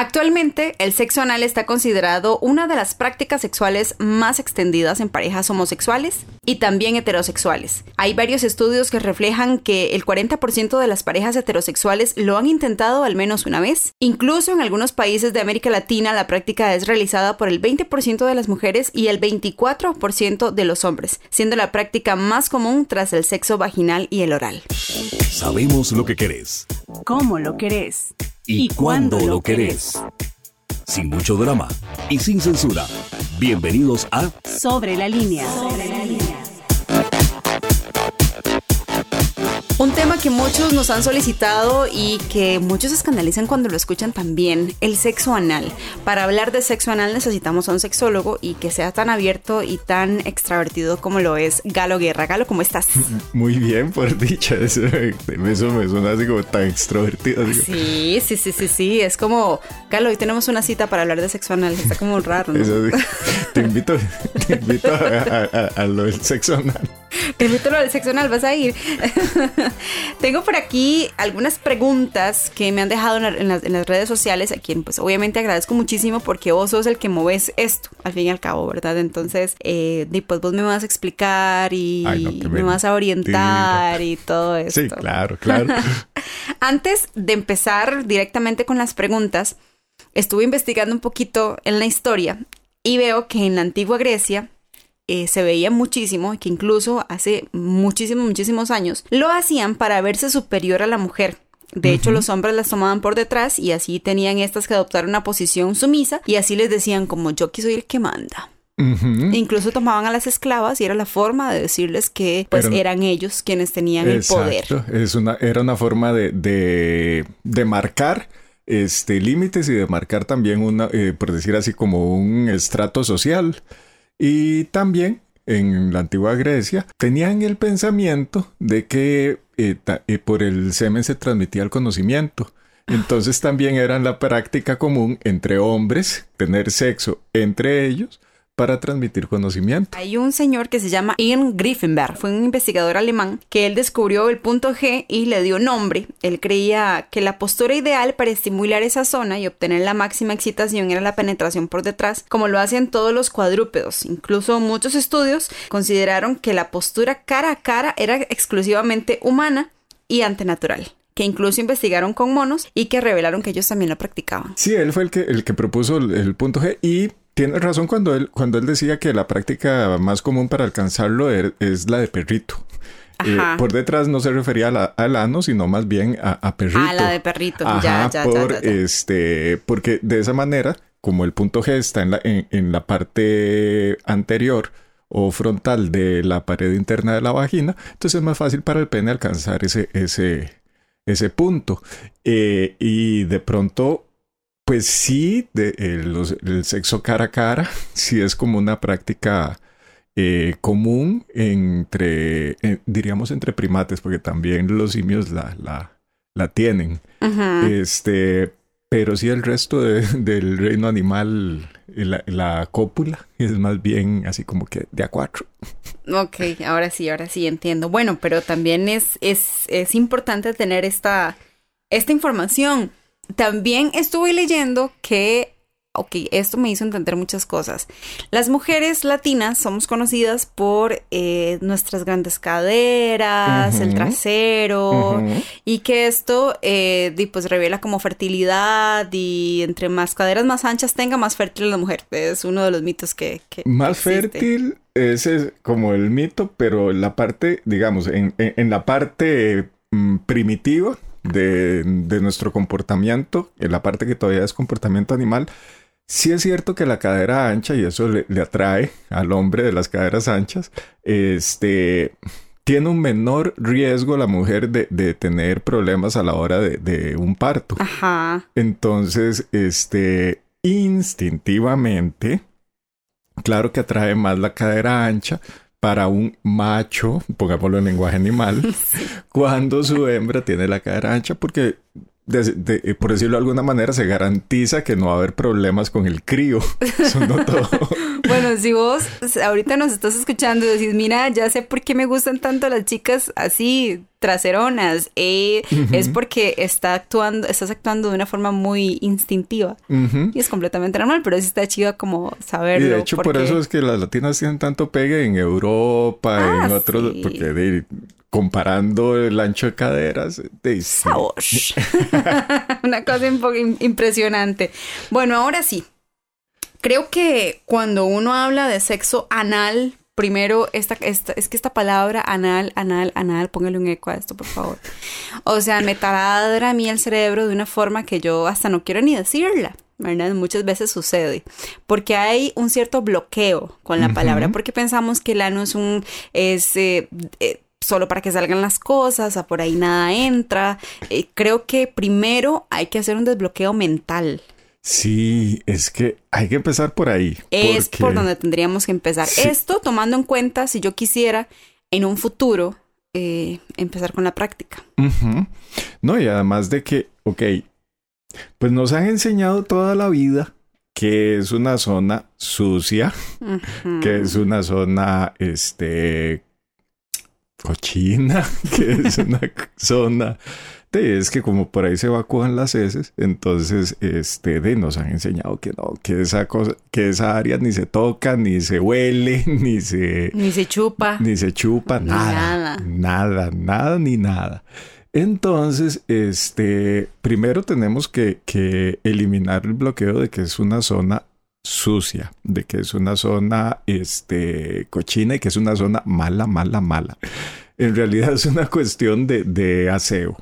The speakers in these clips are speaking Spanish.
Actualmente, el sexo anal está considerado una de las prácticas sexuales más extendidas en parejas homosexuales y también heterosexuales. Hay varios estudios que reflejan que el 40% de las parejas heterosexuales lo han intentado al menos una vez. Incluso en algunos países de América Latina la práctica es realizada por el 20% de las mujeres y el 24% de los hombres, siendo la práctica más común tras el sexo vaginal y el oral. Sabemos lo que querés. ¿Cómo lo querés? Y, cuándo lo querés. Sin mucho drama y sin censura. Bienvenidos a Sobre la línea. Sobre la línea. Un tema que muchos nos han solicitado y que muchos escandalizan cuando lo escuchan también, el sexo anal. Para hablar de sexo anal necesitamos a un sexólogo y que sea tan abierto y tan extravertido como lo es Galo Guerra. Galo, ¿cómo estás? Muy bien, por dicha. Eso, me suena así como tan extrovertido. Sí, sí, sí, sí, sí. Es como, Galo, hoy tenemos una cita para hablar de sexo anal. Está como raro, ¿no? te invito, te invito a, lo del sexo anal. Te invito a lo del sexo anal, vas a ir. Tengo por aquí algunas preguntas que me han dejado en, las, redes sociales, a quien pues obviamente agradezco muchísimo porque vos sos el que moves esto, al fin y al cabo, ¿verdad? Entonces, eh, pues vos me vas a explicar y me, vas a orientar y todo esto. Sí, claro, claro. Antes de empezar directamente con las preguntas, estuve investigando un poquito en la historia y veo que en la antigua Grecia eh, se veía muchísimo y que incluso hace muchísimos, muchísimos años lo hacían para verse superior a la mujer. De hecho, los hombres las tomaban por detrás y así tenían estas que adoptar una posición sumisa y así les decían como yo que soy el que manda. Incluso tomaban a las esclavas y era la forma de decirles que pues eran, ellos quienes tenían el poder. Es una, era una forma de, de, marcar este, límites y de marcar también una, eh, por decir así, como un estrato social. Y también en la antigua Grecia tenían el pensamiento de que eh, eh, por el semen se transmitía el conocimiento. Entonces también era la práctica común entre hombres tener sexo entre ellos para transmitir conocimiento. Hay un señor que se llama Ian Griffenberg, fue un investigador alemán que él descubrió el punto G y le dio nombre. Él creía que la postura ideal para estimular esa zona y obtener la máxima excitación era la penetración por detrás, como lo hacen todos los cuadrúpedos. Incluso muchos estudios consideraron que la postura cara a cara era exclusivamente humana y antenatural que incluso investigaron con monos y que revelaron que ellos también lo practicaban. Sí, él fue el que, el que propuso el punto G y tiene razón cuando él, cuando él decía que la práctica más común para alcanzarlo er, es, la de perrito. Eh, por detrás no se refería a la, al ano, sino más bien a, perrito. A la de perrito, ya, ya, por, Este, porque de esa manera, como el punto G está en la, en, la parte anterior o frontal de la pared interna de la vagina, entonces es más fácil para el pene alcanzar ese, ese, ese punto. Eh, y de pronto pues sí, de, el, sexo cara a cara, sí es como una práctica eh, común entre, eh, diríamos, entre primates, porque también los simios la, la, la tienen. Este, pero sí el resto del reino animal, la, la, cópula, es más bien así como que de a cuatro. Ok, ahora sí, ahora sí entiendo. Bueno, pero también es, es, es importante tener esta, esta información también estuve leyendo que, ok, esto me hizo entender muchas cosas. Las mujeres latinas somos conocidas por eh, nuestras grandes caderas, el trasero, y que esto eh, pues revela como fertilidad y entre más caderas más anchas tenga, más fértil la mujer. Es uno de los mitos que... más fértil, ese es como el mito, pero la parte, digamos, en, la parte mm, primitiva de, nuestro comportamiento, en la parte que todavía es comportamiento animal, sí es cierto que la cadera ancha, y eso le, atrae al hombre de las caderas anchas, este, tiene un menor riesgo la mujer de, tener problemas a la hora de, un parto. Ajá. Entonces, este, instintivamente, claro que atrae más la cadera ancha, para un macho, pongámoslo en lenguaje animal, cuando su hembra tiene la cadera ancha, porque de- de- eh, por decirlo de alguna manera, se garantiza que no va a haber problemas con el crío. Eso no todo. Bueno, si vos ahorita nos estás escuchando y decís, mira, ya sé por qué me gustan tanto las chicas así traseronas, eh, es porque está actuando, estás actuando de una forma muy instintiva y es completamente normal, pero sí está chido como Y saberlo. de hecho, por eso es que las latinas tienen tanto pegue en Europa, Ah, en otros, sí. porque de- comparando el ancho de caderas, de, sí. sabor. Una cosa un poco im- impresionante. Bueno, ahora sí. Creo que cuando uno habla de sexo anal, primero, esta, esta- es que esta palabra anal, anal, anal, póngale un eco a esto, por favor. O sea, me taladra a mí el cerebro de una forma que yo hasta no quiero ni decirla. ¿verdad? Muchas veces sucede. Porque hay un cierto bloqueo con la palabra, porque pensamos que el ano es un. es eh, eh, solo para que salgan las cosas, a por ahí nada entra. Eh, creo que primero hay que hacer un desbloqueo mental. Sí, es que hay que empezar por ahí. Es porque- por donde tendríamos que empezar. Sí. Esto tomando en cuenta si yo quisiera en un futuro eh, empezar con la práctica. No, y además de que, ok, pues nos han enseñado toda la vida que es una zona sucia, que es una zona, este, cochina, que es una zona, de, es que como por ahí se evacúan las heces, entonces, este, de, nos han enseñado que no, que esa cosa, que esa área ni se toca, ni se huele, ni se, Ni se chupa. ni se chupa, Ni nada, nada. nada, nada, ni nada. Entonces, este, primero tenemos que, que eliminar el bloqueo de que es una zona sucia, de que es una zona, este, cochina y que es una zona mala, mala, mala. En realidad es una cuestión de, de aseo.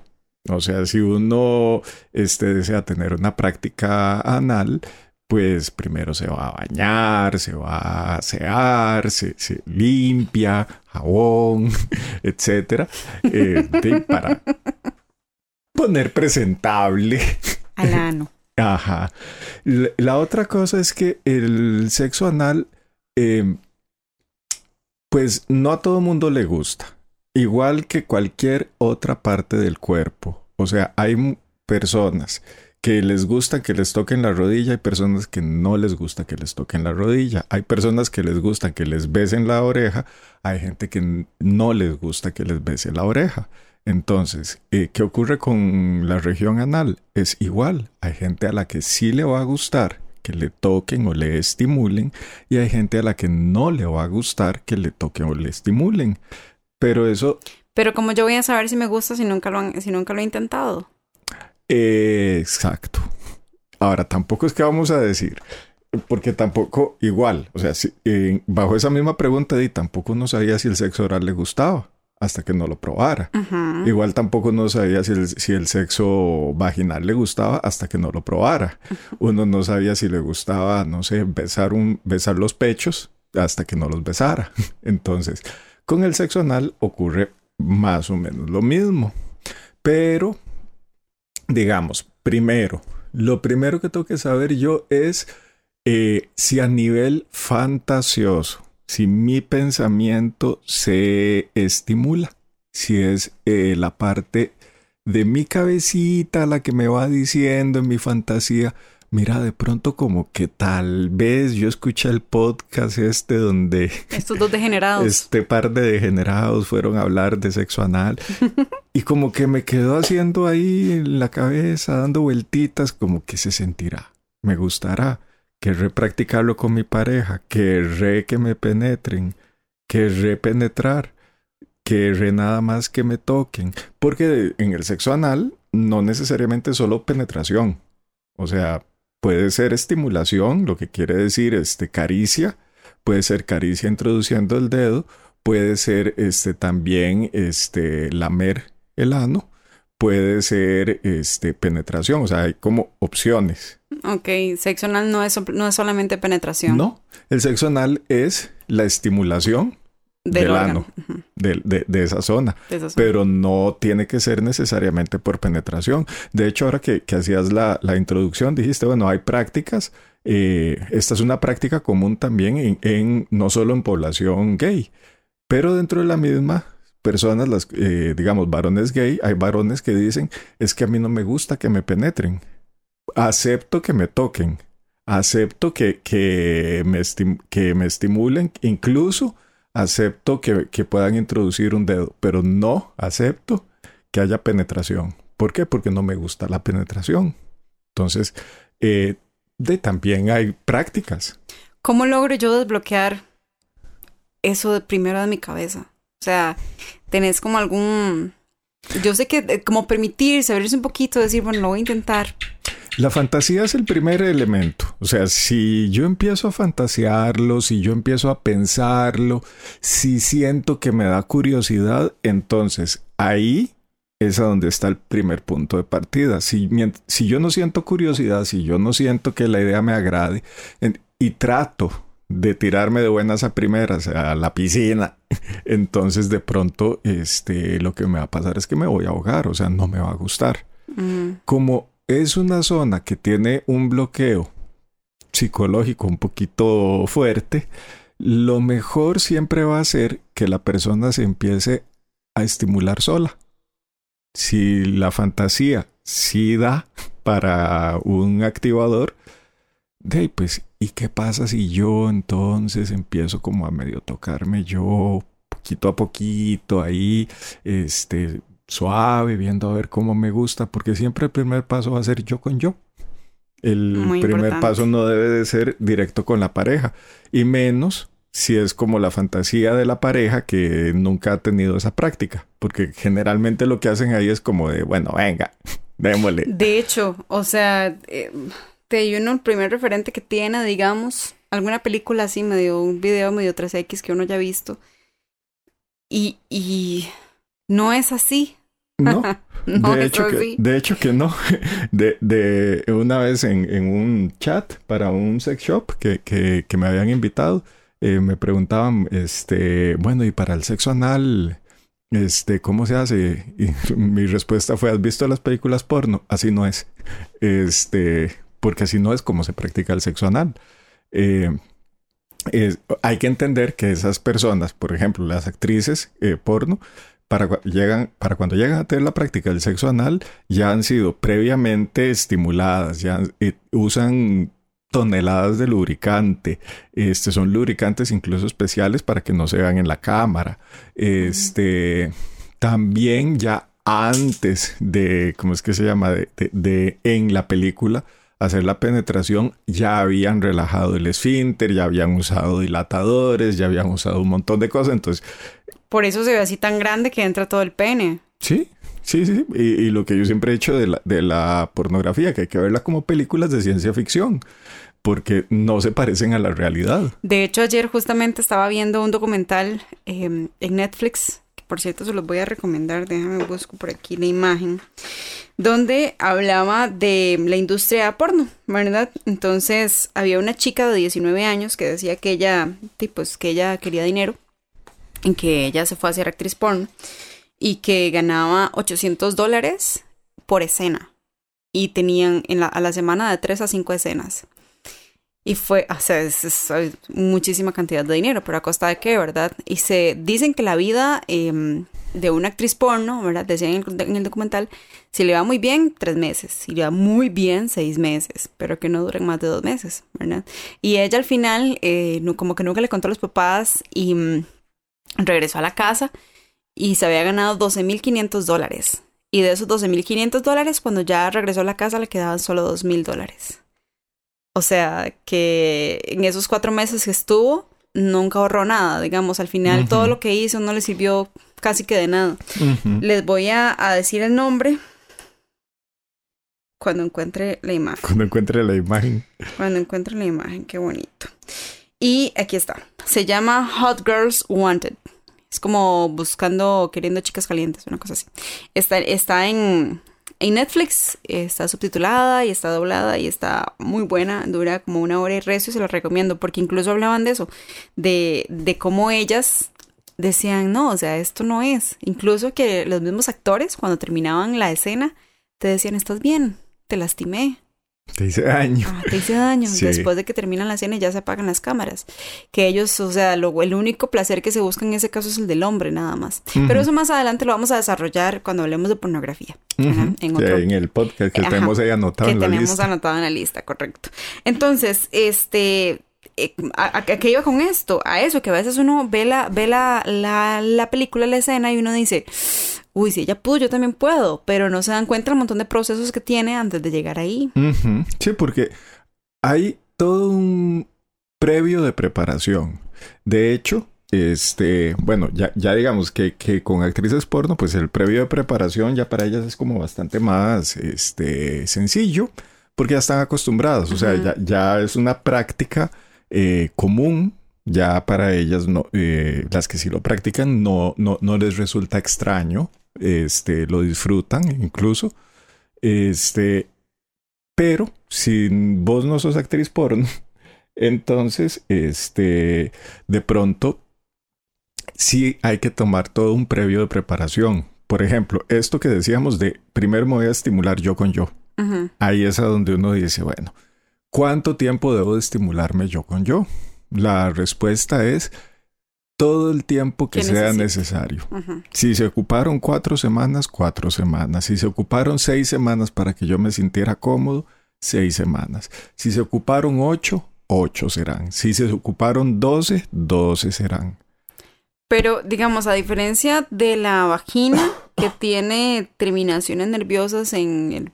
O sea, si uno, este, desea tener una práctica anal, pues primero se va a bañar, se va a asear, se, se limpia, jabón, etcétera, eh, para poner presentable. Al ano. Ajá. La, otra cosa es que el sexo anal, eh, pues no a todo mundo le gusta, igual que cualquier otra parte del cuerpo. O sea, hay personas que les gusta que les toquen la rodilla, hay personas que no les gusta que les toquen la rodilla, hay personas que les gusta que les besen la oreja, hay gente que no les gusta que les bese la oreja. Entonces, eh, ¿qué ocurre con la región anal? Es igual, hay gente a la que sí le va a gustar que le toquen o le estimulen y hay gente a la que no le va a gustar que le toquen o le estimulen. Pero eso Pero como yo voy a saber si me gusta si nunca lo, han- si nunca lo he intentado. Eh, exacto. Ahora, tampoco es que vamos a decir, porque tampoco igual, o sea, si- eh, bajo esa misma pregunta, y tampoco no sabía si el sexo oral le gustaba hasta que no lo probara. Igual tampoco no sabía si el, si el sexo vaginal le gustaba hasta que no lo probara. Uno no sabía si le gustaba, no sé, besar, un, besar los pechos hasta que no los besara. Entonces, con el sexo anal ocurre más o menos lo mismo. Pero, digamos, primero, lo primero que tengo que saber yo es eh, si a nivel fantasioso, si mi pensamiento se estimula, si es eh, la parte de mi cabecita la que me va diciendo en mi fantasía, mira, de pronto como que tal vez yo escuché el podcast este donde Estos dos degenerados. este par de degenerados fueron a hablar de sexo anal y como que me quedó haciendo ahí en la cabeza, dando vueltitas, como que se sentirá, me gustará, querré practicarlo con mi pareja, querré que me penetren, querré penetrar, querré nada más que me toquen, porque en el sexo anal no necesariamente solo penetración, o sea, puede ser estimulación, lo que quiere decir este caricia, puede ser caricia introduciendo el dedo, puede ser este también este lamer el ano, puede ser este penetración, o sea, hay como opciones. Ok, sexo anal no es, no es solamente penetración No, el sexo anal es la estimulación del, ano. de, de- de esa zona, De esa zona. pero no tiene que ser necesariamente por penetración. De hecho, ahora que, que hacías la, la introducción, dijiste, bueno, hay prácticas. eh, esta es una práctica común también en, en- no solo en población gay, pero dentro de la misma personas, las, eh, digamos, varones gay, hay varones que dicen, es que a mí no me gusta que me penetren. Acepto que me toquen, acepto que, que, me, que me estimulen, incluso acepto que, que puedan introducir un dedo, pero no acepto que haya penetración. ¿Por qué? Porque no me gusta la penetración. Entonces, eh, de, también hay prácticas. ¿Cómo logro yo desbloquear eso primero de mi cabeza? O sea, tenés como algún... Yo sé que eh, como permitirse, abrirse un poquito, decir, bueno, lo voy a intentar. La fantasía es el primer elemento. O sea, si yo empiezo a fantasearlo, si yo empiezo a pensarlo, si siento que me da curiosidad, entonces ahí es a donde está el primer punto de partida. Si, si yo no siento curiosidad, si yo no siento que la idea me agrade y trato de tirarme de buenas a primeras a la piscina, entonces de pronto este, lo que me va a pasar es que me voy a ahogar, o sea, no me va a gustar. Como es una zona que tiene un bloqueo psicológico un poquito fuerte, lo mejor siempre va a ser que la persona se empiece a estimular sola. Si la fantasía sí da para un activador, de pues, ¿y qué pasa si yo entonces empiezo como a medio tocarme yo poquito a poquito ahí, este, suave, viendo a ver cómo me gusta, porque siempre el primer paso va a ser yo con yo. El primer paso no debe de ser directo con la pareja, y menos si es como la fantasía de la pareja que nunca ha tenido esa práctica, porque generalmente lo que hacen ahí es como de, bueno, venga, démosle. De hecho, o sea, eh, te uno el primer referente que tiene, digamos, alguna película así, medio, un video medio 3X que uno ya ha visto, y, y no es así. No, de, hecho que, de hecho que no. De, de una vez en, en, un chat para un sex shop que, que, que me habían invitado, eh, me preguntaban, este, bueno, y para el sexo anal, este, ¿cómo se hace? Y mi respuesta fue, ¿has visto las películas porno? Así no es. Este, porque así no es como se practica el sexo anal. Eh, hay que entender que esas personas, por ejemplo, las actrices eh, porno, para, llegan, para cuando llegan a tener la práctica del sexo anal, ya han sido previamente estimuladas, ya usan toneladas de lubricante. Este son lubricantes incluso especiales para que no se vean en la cámara. Este también ya antes de, ¿cómo es que se llama? De, de, en la película hacer la penetración ya habían relajado el esfínter, ya habían usado dilatadores, ya habían usado un montón de cosas. Entonces, por eso se ve así tan grande que entra todo el pene. Sí, Sí, sí, y, y, lo que yo siempre he hecho de la, de la pornografía, que hay que verla como películas de ciencia ficción, porque no se parecen a la realidad. De hecho, ayer justamente estaba viendo un documental eh, en Netflix, que por cierto se los voy a recomendar, déjame busco por aquí la imagen, donde hablaba de la industria porno, ¿verdad? Entonces había una chica de 19 años que decía que ella, pues, que ella quería dinero, en que ella se fue a hacer actriz porno y que ganaba 800 dólares por escena. Y tenían en la, a la semana de 3 a 5 escenas. Y fue, o sea, es, muchísima cantidad de dinero, pero a costa de qué, ¿verdad? Y se dicen que la vida em, de una actriz porno, ¿verdad? Decían en el, documental, si le va muy bien, tres meses, si le va muy bien, seis meses, pero que no duren más de dos meses, ¿verdad? Y ella al final, eh, como que nunca le contó a los papás y mm, regresó a la casa y se había ganado 12.500 dólares. Y de esos 12.500 dólares, cuando ya regresó a la casa, le quedaban solo 2.000 dólares. O sea, que en esos cuatro meses que estuvo, nunca ahorró nada. Digamos, al final todo lo que hizo no le sirvió casi que de nada. Les voy a, a, decir el nombre cuando encuentre la imagen. Cuando encuentre la imagen. Cuando encuentre la imagen, qué bonito. Y aquí está. Se llama Hot Girls Wanted. Es como buscando, queriendo chicas calientes, una cosa así. Está, está en, en Netflix, está subtitulada y está doblada y está muy buena, dura como una hora y resto y se lo recomiendo porque incluso hablaban de eso, de, de cómo ellas decían, no, o sea, esto no es. Incluso que los mismos actores cuando terminaban la escena te decían, estás bien, te lastimé, Te hice daño. Ah, te hice daño. Sí. Después de que terminan la cena y ya se apagan las cámaras. Que ellos, o sea, lo- el único placer que se busca en ese caso es el del hombre, nada más. Pero eso más adelante lo vamos a desarrollar cuando hablemos de pornografía. En Sí, otro, en el podcast que Ajá, tenemos ahí anotado que en la tenemos lista. anotado en la lista, correcto. Entonces, este, eh, ¿a, a- a qué iba con esto? A eso, que a veces uno ve la, ve la, la, la película, la escena y uno dice, uy, si ella pudo, yo también puedo, pero no se dan cuenta el montón de procesos que tiene antes de llegar ahí. Sí, porque hay todo un previo de preparación. De hecho, este, bueno, ya, ya digamos que, que con actrices porno, pues el previo de preparación ya para ellas es como bastante más este, sencillo, porque ya están acostumbradas. O sea, ya es una práctica eh, común. Ya para ellas, no, eh, las que sí lo practican, no, no, no les resulta extraño. Este, lo disfrutan incluso. Este, pero si vos no sos actriz porno, entonces, este, de pronto, sí hay que tomar todo un previo de preparación. Por ejemplo, esto que decíamos de primero me voy a estimular yo con yo. Ahí es a donde uno dice, bueno, ¿cuánto tiempo debo de estimularme yo con yo? La respuesta es todo el tiempo que Que sea necesario. Si se ocuparon cuatro semanas, cuatro semanas. Si se ocuparon seis semanas para que yo me sintiera cómodo, seis semanas. Si se ocuparon ocho, ocho serán. Si se ocuparon doce, doce serán. Pero, digamos, a diferencia de la vagina, que tiene terminaciones nerviosas en el...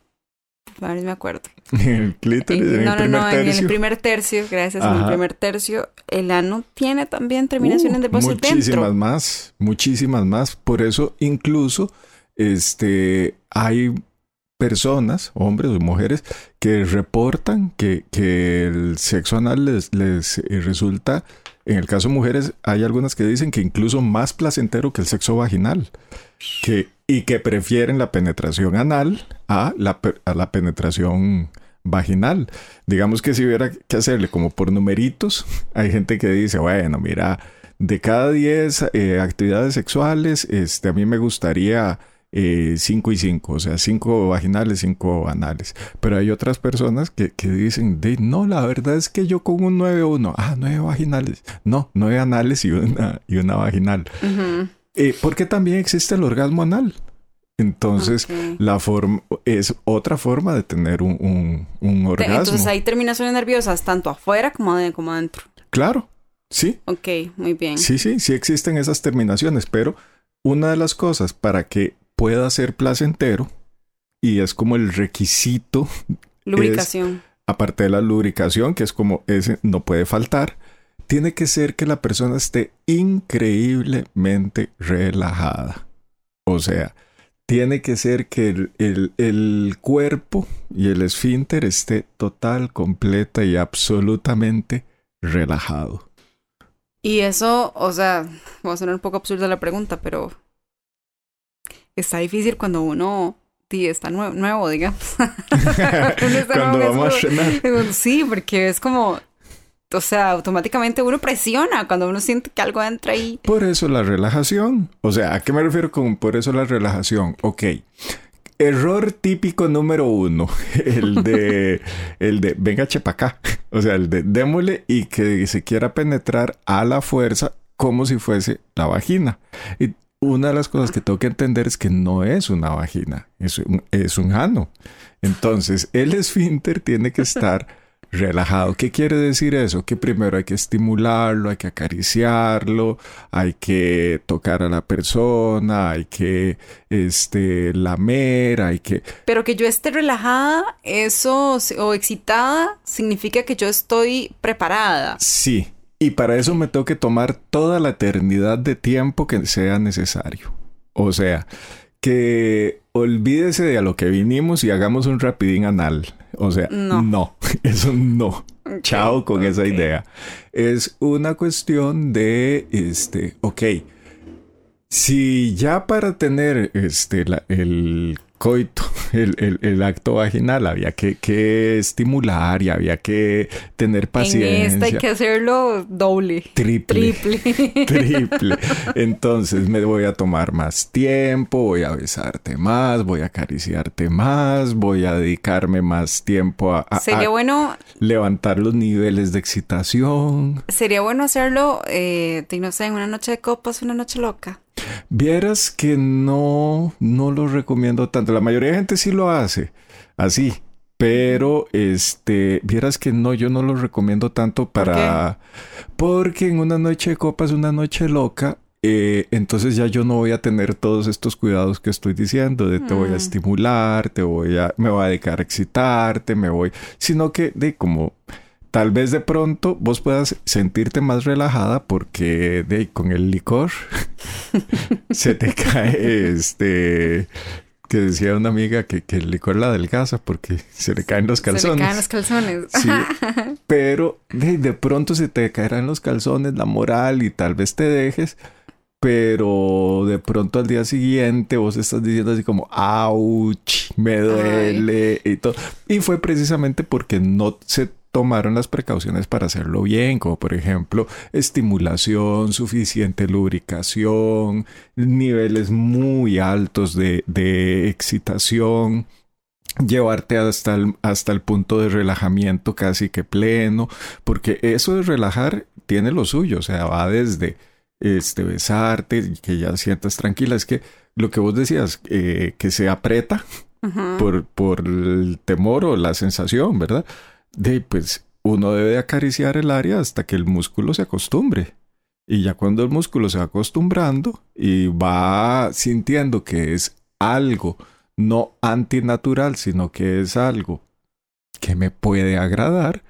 Me acuerdo. El clítoris, en el no, no, primer no, en el primer tercio, gracias, en el Ajá. primer tercio, el ano tiene también terminaciones Uh, nerviosas muchísimas dentro. más, muchísimas más. Por eso incluso este hay personas, hombres o mujeres, que reportan que, que el sexo anal les, les eh, resulta, en el caso de mujeres, hay algunas que dicen que incluso más placentero que el sexo vaginal. Que, y que prefieren la penetración anal a la, a la penetración vaginal. Digamos que si hubiera que hacerle como por numeritos, hay gente que dice, bueno, mira, de cada 10 eh, actividades sexuales, este, a mí me gustaría 5 y 5, o sea, 5 vaginales, 5 anales. Pero hay otras personas que, que dicen, no, la verdad es que yo con un 9 o 1, ah, 9 vaginales. No, 9 anales y una, y una vaginal. Ujú. Eh, porque también existe el orgasmo anal. Entonces, la forma es otra forma de tener un, un- un orgasmo. Entonces hay terminaciones nerviosas tanto afuera como, de- como adentro. Claro, sí, Ok, muy bien. sí, sí, sí existen esas terminaciones, pero una de las cosas para que pueda ser placentero, y es como el requisito, Lubricación. aparte de la lubricación, que es como ese no puede faltar, tiene que ser que la persona esté increíblemente relajada. O sea, tiene que ser que el, el- el cuerpo y el esfínter esté total, completa y absolutamente relajado. Y eso, o sea, va a sonar un poco absurda la pregunta, pero está difícil cuando uno sí, está nue- nuevo, digamos. Uno está Cuando nuevo, vamos a es como- cenar. Sí, porque es como, o sea, automáticamente uno presiona cuando uno siente que algo entra ahí. Por eso la relajación. O sea, ¿a qué me refiero con por eso la relajación? Ok. Error típico número uno. El de, el de, venga, chepa acá. O sea, el de démosle y que se quiera penetrar a la fuerza como si fuese la vagina. Y una de las cosas que tengo que entender es que no es una vagina, es un, es un ano. Entonces, el esfínter tiene que estar relajado. ¿Qué quiere decir eso? Que primero hay que estimularlo, hay que acariciarlo, hay que tocar a la persona, hay que este lamer, hay que Pero que yo esté relajada, eso, o excitada, significa que yo estoy preparada. sí. Y para eso me tengo que tomar toda la eternidad de tiempo que sea necesario. O sea, que olvídese de a lo que vinimos y hagamos un rapidín anal. O sea, No. no, eso no. Chao con esa idea. Es una cuestión de, este, ok, si ya para tener este, la- el coito, el, el- el acto vaginal, había que, que estimular y había que tener En paciencia. esta hay que hacerlo doble. Triple. Triple. Triple. Entonces me voy a tomar más tiempo, voy a besarte más, voy a acariciarte más, voy a dedicarme más tiempo a, a- Sería a bueno, levantar los niveles de excitación. sería bueno hacerlo, eh, no sé, en una noche de copas, una noche loca. Vieras que no, no lo recomiendo tanto. La mayoría de gente sí lo hace así. Pero, este, vieras que no, yo no lo recomiendo tanto para... Porque en una noche de copas, una noche loca, eh, entonces ya yo no voy a tener todos estos cuidados que estoy diciendo, de te voy a Mm. estimular, te voy a, me voy a dedicar a excitarte, me voy, sino que de como tal vez de pronto vos puedas sentirte más relajada porque de con el licor se te cae este que decía una amiga que, que el licor la adelgaza porque se le caen los Se le calzones. caen los calzones. Sí, pero de, de pronto se te caerán los calzones, la moral y tal vez te dejes, pero de pronto al día siguiente vos estás diciendo así como, ouch, me duele y todo. Y fue precisamente porque no se tomaron las precauciones para hacerlo bien, como por ejemplo estimulación, suficiente lubricación, niveles muy altos de, de excitación llevarte hasta el, hasta el punto de relajamiento casi que pleno, porque eso de relajar tiene lo suyo, o sea, va desde este besarte, que ya sientas tranquila, es que lo que vos decías, eh, que se aprieta por, por el temor o la sensación, ¿verdad? De pues uno debe de acariciar el área hasta que el músculo se acostumbre. Y ya cuando el músculo se va acostumbrando y va sintiendo que es algo no antinatural, sino que es algo que me puede agradar,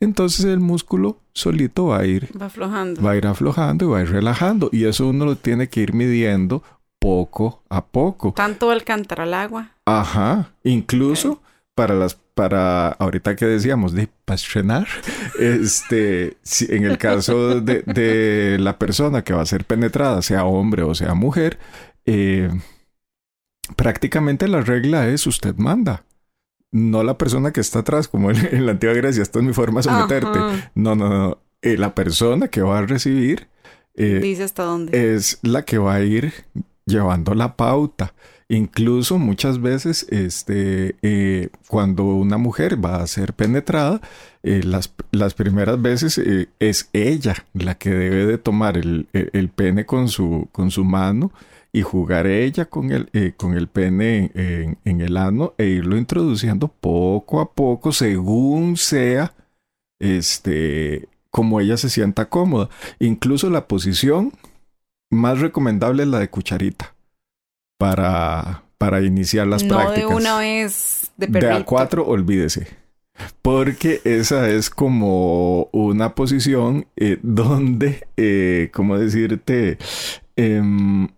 entonces el músculo solito va a ir, Va aflojando. va a ir aflojando y va a ir relajando. Y eso uno lo tiene que ir midiendo poco a poco. Tanto el cantar al agua. Ajá, incluso para las para ahorita que decíamos de estrenar, este, si en el caso de, de la persona que va a ser penetrada, sea hombre o sea mujer, eh, prácticamente la regla es usted manda. No la persona que está atrás, como en, en la antigua Grecia, esta es mi forma de someterte. Ajá. No, no, no. Eh, la persona que va a recibir eh, Dice hasta dónde. es la que va a ir llevando la pauta. Incluso muchas veces, este, eh, cuando una mujer va a ser penetrada, eh, las, las primeras veces eh, es ella la que debe de tomar el, el- el pene con su, con su mano y jugar ella con el, eh, con el pene en, en- en el ano e irlo introduciendo poco a poco según sea este como ella se sienta cómoda. Incluso la posición más recomendable es la de cucharita para, para iniciar las no prácticas. de una vez de De perrito. A4, olvídese. Porque esa es como una posición eh, donde, eh, ¿cómo decirte? Em,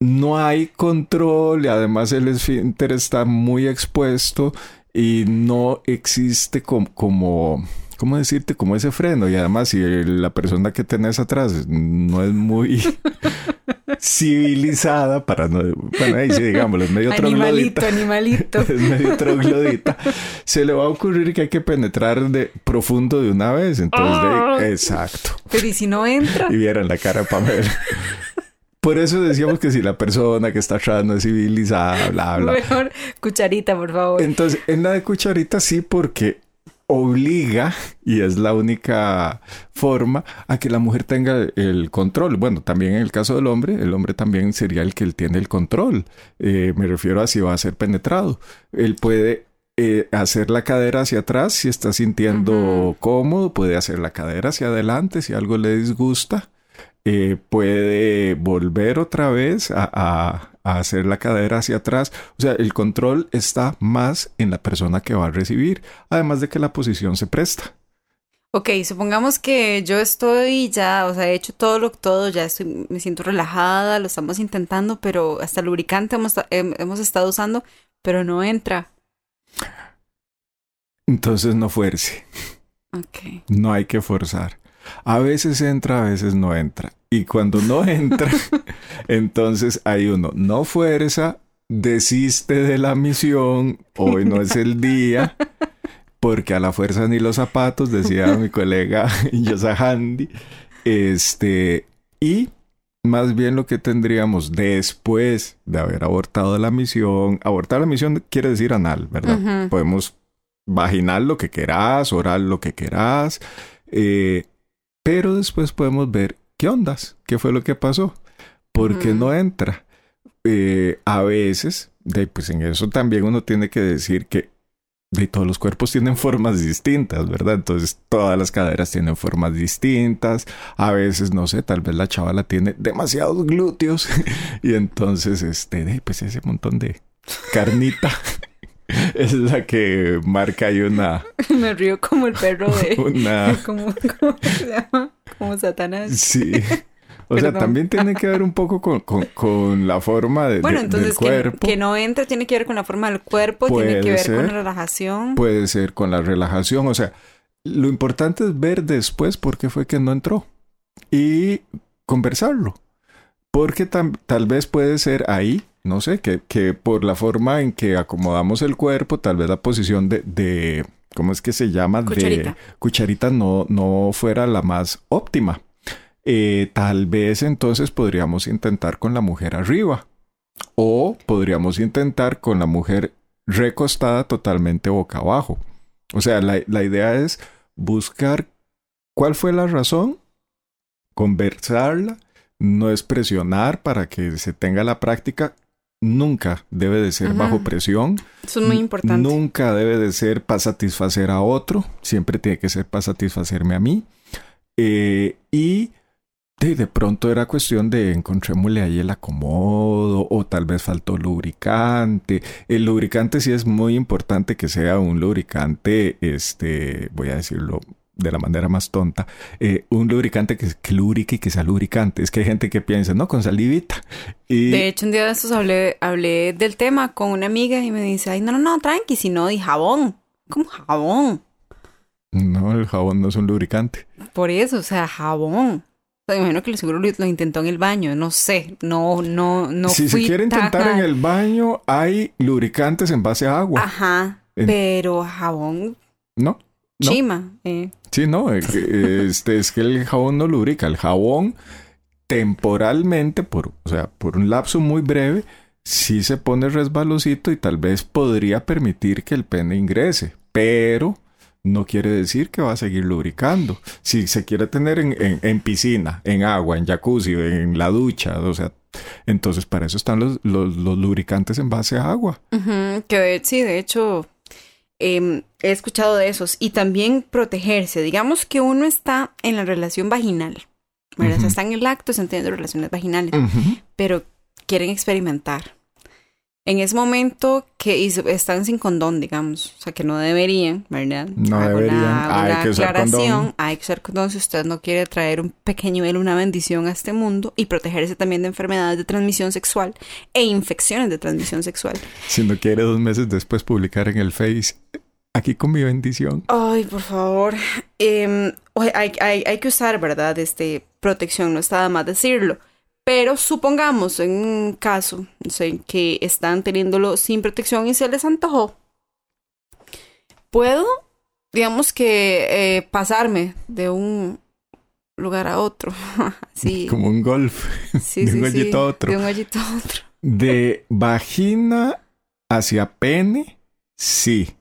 no hay control y además el esfínter está muy expuesto y no existe com- como, ¿cómo decirte? Como ese freno. Y además, si la persona que tenés atrás no es muy civilizada, para no. Bueno, ahí sí, digámoslo, es medio Animalito, troglodita. animalito. Es medio troglodita. Se le va a ocurrir que hay que penetrar de profundo de una vez. Entonces, de- Ah. exacto. Pero ¿y si no entra? Y vieran la cara de Pamela. Por eso decíamos que si la persona que está atrás no es civilizada, bla, bla. Mejor cucharita, por favor. Entonces, en la de cucharita sí, porque obliga, y es la única forma, a que la mujer tenga el control. Bueno, también en el caso del hombre, el hombre también sería el que él tiene el control. Eh, me refiero a si va a ser penetrado. Él puede eh, hacer la cadera hacia atrás si está sintiendo cómodo, puede hacer la cadera hacia adelante si algo le disgusta. Eh, puede volver otra vez a, a- a hacer la cadera hacia atrás. O sea, el control está más en la persona que va a recibir, además de que la posición se presta. Ok, supongamos que yo estoy ya, o sea, he hecho todo lo todo, ya estoy, me siento relajada, lo estamos intentando, pero hasta el lubricante hemos, hem- hemos estado usando, pero no entra. Entonces no fuerce, Ok. no hay que forzar. A veces entra, a veces no entra. Y cuando no entra, entonces hay uno, no fuerza, desiste de la misión, hoy no es el día, porque a la fuerza ni los zapatos, decía mi colega Yosa Handy. Este, y más bien lo que tendríamos después de haber abortado la misión, abortar la misión quiere decir anal, ¿verdad? Podemos vaginal lo que querás, oral lo que querás, eh, pero después podemos ver qué ondas, qué fue lo que pasó, por qué no entra. Eh, a veces, de, pues en eso también uno tiene que decir que de todos los cuerpos tienen formas distintas, ¿verdad? Entonces todas las caderas tienen formas distintas. A veces, no sé, tal vez la chavala tiene demasiados glúteos y entonces, este, pues ese montón de carnita es la que marca ahí una... Me río como el perro de... Una... ¿Cómo, cómo se llama? Como Satanás. Sí. O sea, también tiene que ver un poco con, con, la forma de, bueno, entonces del cuerpo. Que, no entra tiene que ver con la forma del cuerpo, tiene que ver con la relajación. Puede ser con la relajación. O sea, lo importante es ver después por qué fue que no entró y conversarlo. Porque tal vez puede ser ahí, no sé, que, que, por la forma en que acomodamos el cuerpo, tal vez la posición de, de ¿cómo es que se llama? Cucharita. De cucharita no, no fuera la más óptima. Eh, tal vez entonces podríamos intentar con la mujer arriba o podríamos intentar con la mujer recostada totalmente boca abajo. O sea, la, la idea es buscar cuál fue la razón, conversarla, no es presionar para que se tenga la práctica, nunca debe de ser bajo presión. Eso es muy importante. Nunca debe de ser para satisfacer a otro, siempre tiene que ser para satisfacerme a mí. Eh, y de, de pronto era cuestión de encontrémosle ahí el acomodo o tal vez faltó lubricante. El lubricante sí es muy importante que sea un lubricante, este, voy a decirlo de la manera más tonta, eh, un lubricante que, que, lubrique y que sea lubricante. Es que hay gente que piensa, no, con salivita. Y... De hecho, un día de estos hablé, hablé del tema con una amiga y me dice, ay, no, no, no, tranqui, si no, di jabón. ¿Cómo jabón? No, el jabón no es un lubricante. Por eso, o sea, jabón. O sea, imagino que lo seguro lo intentó en el baño, no sé, no, no, no. Si se quiere intentar en el baño, hay lubricantes en base a agua. Ajá, en... pero jabón. No. No. Chima. Eh. Sí, no, este, es que el jabón no lubrica. El jabón temporalmente, por, o sea, por un lapso muy breve, sí se pone resbalosito y tal vez podría permitir que el pene ingrese, pero no quiere decir que va a seguir lubricando. Si se quiere tener en, en, en, piscina, en agua, en jacuzzi, en la ducha, o sea, entonces para eso están los, los, los lubricantes en base a agua. Uh -huh, que sí, de hecho, eh, he escuchado de esos. Y también protegerse. Digamos que uno está en la relación vaginal. ¿verdad? Uh -huh. o sea, está en el acto, se teniendo relaciones vaginales, uh -huh. pero quieren experimentar en ese momento que están sin condón, digamos, o sea, que no deberían, ¿verdad? No Hago deberían. Una, hay una que usar aclaración, condón. hay que usar condón si usted no quiere traer un pequeño nivel, una bendición a este mundo y protegerse también de enfermedades de transmisión sexual e infecciones de transmisión sexual. Si no quiere dos meses después publicar en el Face, aquí con mi bendición. Ay, por favor. Eh, hay, hay, hay que usar, ¿verdad? Este, protección, no está de más decirlo. Pero supongamos en un caso no sé, que están teniéndolo sin protección y se les antojó. Puedo, digamos que, eh, pasarme de un lugar a otro. sí. Como un golf. Sí, de sí, un hoyito a otro. De un hoyito a otro. De vagina hacia pene, sí.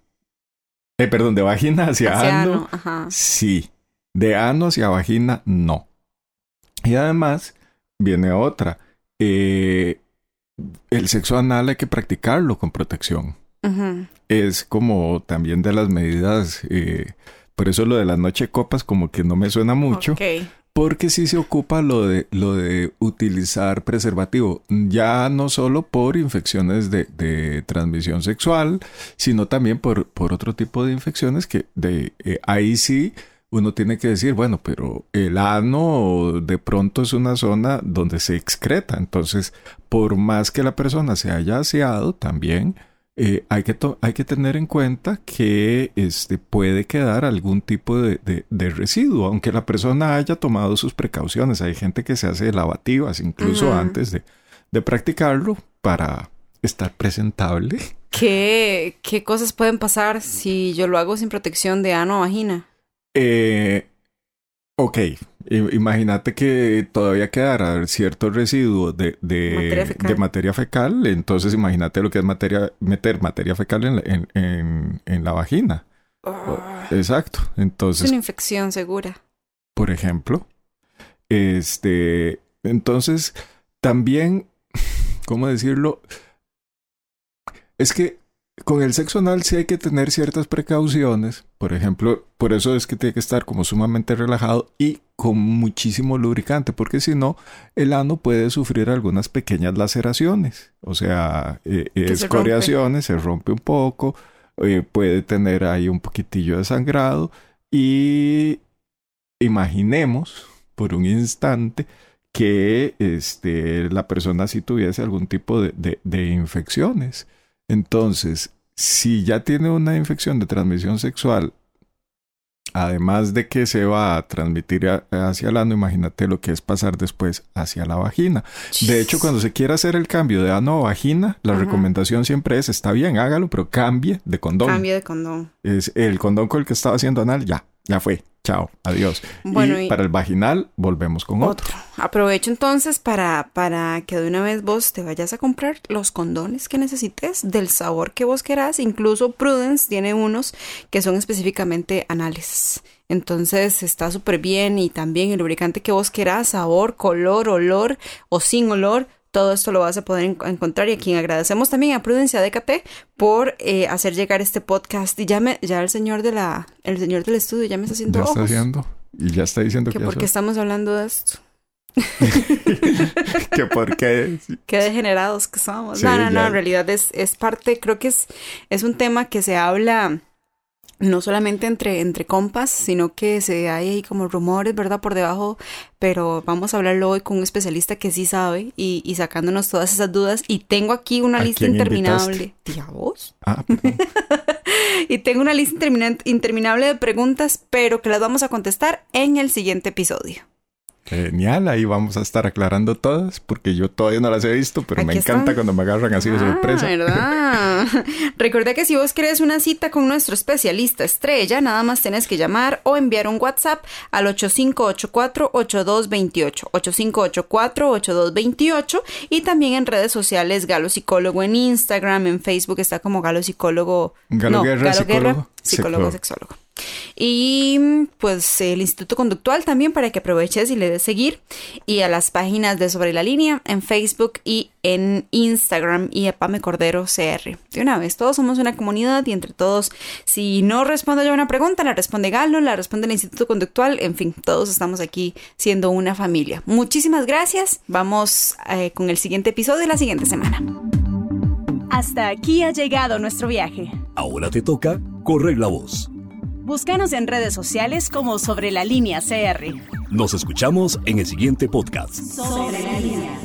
Eh, perdón, de vagina hacia, Hacia ano, ano, ajá. sí. De ano hacia vagina, no. Y además, viene otra. Eh, el sexo anal hay que practicarlo con protección. Es como también de las medidas. eh, por eso lo de la noche copas como que no me suena mucho. Porque sí se ocupa lo de, lo de utilizar preservativo, ya no solo por infecciones de, de transmisión sexual, sino también por, por otro tipo de infecciones que de, eh, ahí sí uno tiene que decir, bueno, pero el ano de pronto es una zona donde se excreta, entonces por más que la persona se haya aseado también, eh, hay, que hay que tener en cuenta que este, puede quedar algún tipo de, de, de, residuo, aunque la persona haya tomado sus precauciones. Hay gente que se hace lavativas incluso antes de, de, practicarlo para estar presentable. ¿Qué, ¿Qué cosas pueden pasar si yo lo hago sin protección de ano o vagina? Eh, ok, imagínate que todavía quedará cierto residuo de, de, Materia fecal. de materia fecal, entonces imagínate lo que es materia, meter materia fecal en la, en, en- en la vagina. Ah, Exacto, es entonces, una infección segura. por ejemplo, este, entonces también, ¿cómo decirlo? Es que con el sexo anal sí hay que tener ciertas precauciones. Por ejemplo, por eso es que tiene que estar como sumamente relajado y con muchísimo lubricante, porque si no, el ano puede sufrir algunas pequeñas laceraciones. O sea, eh, se rompe. escoriaciones, se rompe un poco, eh, puede tener ahí un poquitillo de sangrado y imaginemos por un instante que este, la persona sí tuviese algún tipo de, de- de infecciones. Entonces, si ya tiene una infección de transmisión sexual, además de que se va a transmitir a- hacia el ano, imagínate lo que es pasar después hacia la vagina. De hecho, cuando se quiera hacer el cambio de ano a vagina, la Ajá. recomendación siempre es, está bien, hágalo, pero cambie de condón. Cambio de condón. Es el condón con el que estaba haciendo anal, ya, ya fue. Chao, adiós. Bueno, y, y- para el vaginal, volvemos con otro. Otro. Aprovecho entonces para, para que de una vez vos te vayas a comprar los condones que necesites del sabor que vos querás. Incluso Prudence tiene unos que son específicamente anales. Entonces está súper bien y también el lubricante que vos querás, sabor, color, olor o sin olor. Todo esto lo vas a poder en- encontrar y a quien agradecemos también a Prudencia DKT por eh, hacer llegar este podcast. Y ya, me, ya el señor de la, el señor del estudio ya me está haciendo Ya está ojos. haciendo. Y ya está diciendo Que que, porque estamos hablando de esto. que porque Qué degenerados que somos. Sí, no, no, no, en realidad es, es parte, creo que es, es un tema que se habla no solamente entre, entre compas, sino que se hay ahí como rumores, ¿verdad? Por debajo, pero vamos a hablarlo hoy con un especialista que sí sabe y, y sacándonos todas esas dudas. Y tengo aquí una ¿A lista interminable. ¿Tía vos? Ah. Y tengo una lista intermina- interminable de preguntas, pero que las vamos a contestar en el siguiente episodio. Genial, ahí vamos a estar aclarando todas, porque yo todavía no las he visto, pero me encanta están. cuando me agarran así de Ah, sorpresa. ¿verdad? Recuerda que si vos querés una cita con nuestro especialista estrella, nada más tenés que llamar o enviar un WhatsApp al 8584-8228. 8584-8228 y también en redes sociales Galo Psicólogo en Instagram, en Facebook está como Galo Psicólogo. Galo no, Guerra, Galo psicólogo. Guerra, psicólogo, Psicólogo. sexólogo. Y pues el Instituto Conductual también para que aproveches y le des seguir. Y a las páginas de Sobre la Línea en Facebook y en Instagram y a Pame Cordero CR. De una vez, todos somos una comunidad y entre todos, si no respondo yo a una pregunta, la responde Galo, la responde el Instituto Conductual. En fin, todos estamos aquí siendo una familia. Muchísimas gracias. Vamos eh, con el siguiente episodio la siguiente semana. Hasta aquí ha llegado nuestro viaje. Ahora te toca correr la voz. Búscanos en redes sociales como Sobre la Línea CR. Nos escuchamos en el siguiente podcast. Sobre la Línea.